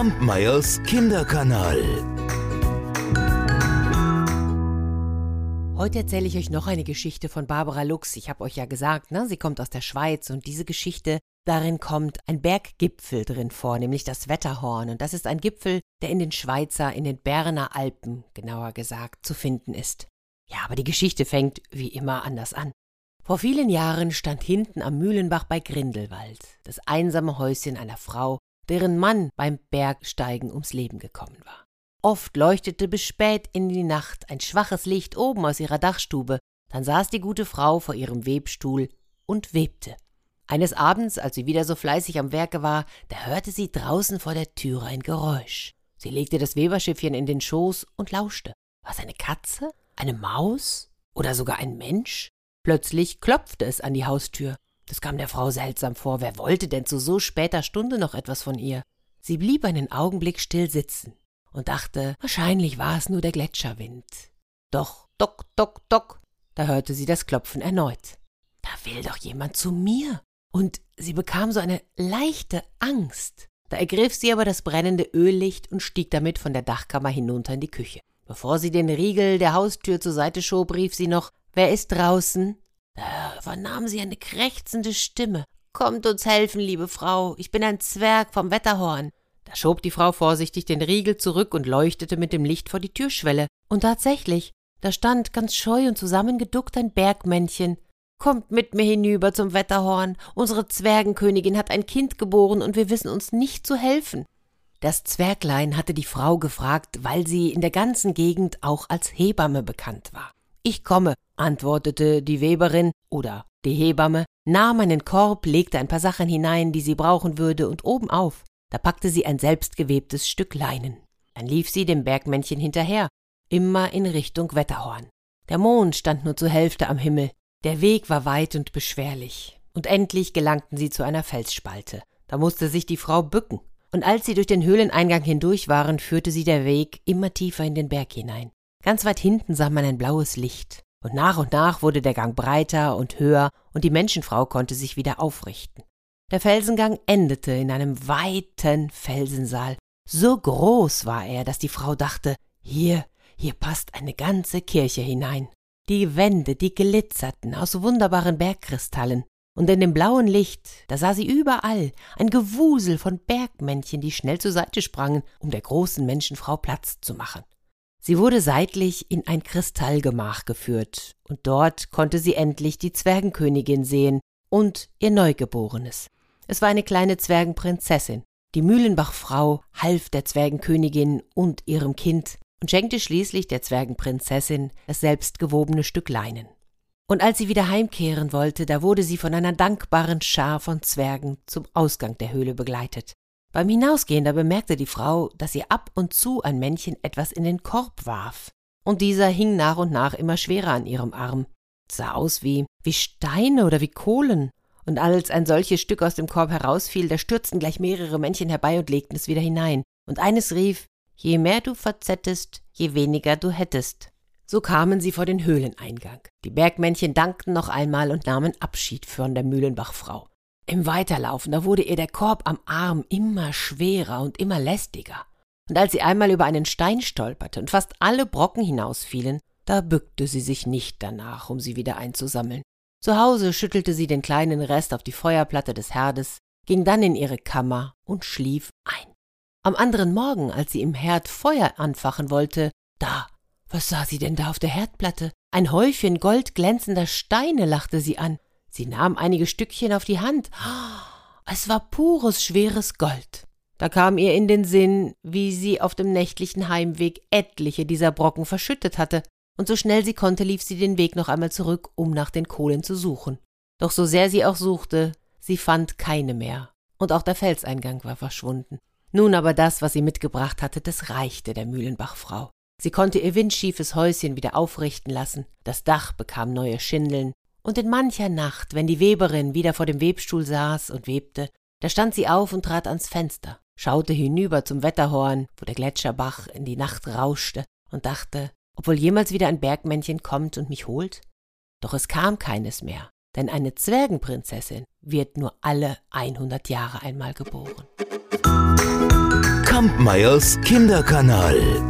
Kampmeyers Kinderkanal. Heute erzähle ich euch noch eine Geschichte von Barbara Lux. Ich habe euch ja gesagt, ne, sie kommt aus der Schweiz und diese Geschichte, darin kommt ein Berggipfel drin vor, nämlich das Wetterhorn. Und das ist ein Gipfel, der in den Schweizer, in den Berner Alpen, genauer gesagt, zu finden ist. Ja, aber die Geschichte fängt wie immer anders an. Vor vielen Jahren stand hinten am Mühlenbach bei Grindelwald das einsame Häuschen einer Frau, deren Mann beim Bergsteigen ums Leben gekommen war. Oft leuchtete bis spät in die Nacht ein schwaches Licht oben aus ihrer Dachstube, dann saß die gute Frau vor ihrem Webstuhl und webte. Eines Abends, als sie wieder so fleißig am Werke war, da hörte sie draußen vor der Türe ein Geräusch. Sie legte das Weberschiffchen in den Schoß und lauschte. War es eine Katze? Eine Maus? Oder sogar ein Mensch? Plötzlich klopfte es an die Haustür. Das kam der Frau seltsam vor. Wer wollte denn zu so später Stunde noch etwas von ihr? Sie blieb einen Augenblick still sitzen und dachte, wahrscheinlich war es nur der Gletscherwind. Doch, dock, dock, dock, da hörte sie das Klopfen erneut. Da will doch jemand zu mir. Und sie bekam so eine leichte Angst. Da ergriff sie aber das brennende Öllicht und stieg damit von der Dachkammer hinunter in die Küche. Bevor sie den Riegel der Haustür zur Seite schob, rief sie noch Wer ist draußen? Da vernahm sie eine krächzende Stimme. Kommt uns helfen, liebe Frau, ich bin ein Zwerg vom Wetterhorn. Da schob die Frau vorsichtig den Riegel zurück und leuchtete mit dem Licht vor die Türschwelle. Und tatsächlich, da stand ganz scheu und zusammengeduckt ein Bergmännchen. Kommt mit mir hinüber zum Wetterhorn. Unsere Zwergenkönigin hat ein Kind geboren und wir wissen uns nicht zu helfen. Das Zwerglein hatte die Frau gefragt, weil sie in der ganzen Gegend auch als Hebamme bekannt war. Ich komme, antwortete die Weberin oder die Hebamme, nahm einen Korb, legte ein paar Sachen hinein, die sie brauchen würde, und obenauf, da packte sie ein selbstgewebtes Stück Leinen. Dann lief sie dem Bergmännchen hinterher, immer in Richtung Wetterhorn. Der Mond stand nur zur Hälfte am Himmel, der Weg war weit und beschwerlich, und endlich gelangten sie zu einer Felsspalte. Da musste sich die Frau bücken, und als sie durch den Höhleneingang hindurch waren, führte sie der Weg immer tiefer in den Berg hinein. Ganz weit hinten sah man ein blaues Licht, und nach und nach wurde der Gang breiter und höher, und die Menschenfrau konnte sich wieder aufrichten. Der Felsengang endete in einem weiten Felsensaal. So groß war er, dass die Frau dachte, hier, hier passt eine ganze Kirche hinein. Die Wände, die glitzerten aus wunderbaren Bergkristallen, und in dem blauen Licht, da sah sie überall ein Gewusel von Bergmännchen, die schnell zur Seite sprangen, um der großen Menschenfrau Platz zu machen. Sie wurde seitlich in ein Kristallgemach geführt, und dort konnte sie endlich die Zwergenkönigin sehen und ihr Neugeborenes. Es war eine kleine Zwergenprinzessin. Die Mühlenbachfrau half der Zwergenkönigin und ihrem Kind und schenkte schließlich der Zwergenprinzessin das selbstgewobene Stück Leinen. Und als sie wieder heimkehren wollte, da wurde sie von einer dankbaren Schar von Zwergen zum Ausgang der Höhle begleitet. Beim Hinausgehen da bemerkte die Frau, dass ihr ab und zu ein Männchen etwas in den Korb warf. Und dieser hing nach und nach immer schwerer an ihrem Arm. Sah aus wie, wie Steine oder wie Kohlen. Und als ein solches Stück aus dem Korb herausfiel, da stürzten gleich mehrere Männchen herbei und legten es wieder hinein. Und eines rief, je mehr du verzettest, je weniger du hättest. So kamen sie vor den Höhleneingang. Die Bergmännchen dankten noch einmal und nahmen Abschied von der Mühlenbachfrau. Im Weiterlaufen, da wurde ihr der Korb am Arm immer schwerer und immer lästiger. Und als sie einmal über einen Stein stolperte und fast alle Brocken hinausfielen, da bückte sie sich nicht danach, um sie wieder einzusammeln. Zu Hause schüttelte sie den kleinen Rest auf die Feuerplatte des Herdes, ging dann in ihre Kammer und schlief ein. Am anderen Morgen, als sie im Herd Feuer anfachen wollte, da, was sah sie denn da auf der Herdplatte? Ein Häufchen goldglänzender Steine lachte sie an. Sie nahm einige Stückchen auf die Hand. Es war pures, schweres Gold. Da kam ihr in den Sinn, wie sie auf dem nächtlichen Heimweg etliche dieser Brocken verschüttet hatte, und so schnell sie konnte, lief sie den Weg noch einmal zurück, um nach den Kohlen zu suchen. Doch so sehr sie auch suchte, sie fand keine mehr, und auch der Felseingang war verschwunden. Nun aber das, was sie mitgebracht hatte, das reichte der Mühlenbachfrau. Sie konnte ihr windschiefes Häuschen wieder aufrichten lassen, das Dach bekam neue Schindeln, und in mancher Nacht, wenn die Weberin wieder vor dem Webstuhl saß und webte, da stand sie auf und trat ans Fenster, schaute hinüber zum Wetterhorn, wo der Gletscherbach in die Nacht rauschte, und dachte, ob wohl jemals wieder ein Bergmännchen kommt und mich holt? Doch es kam keines mehr, denn eine Zwergenprinzessin wird nur alle einhundert Jahre einmal geboren. Kampmeyers Kinderkanal.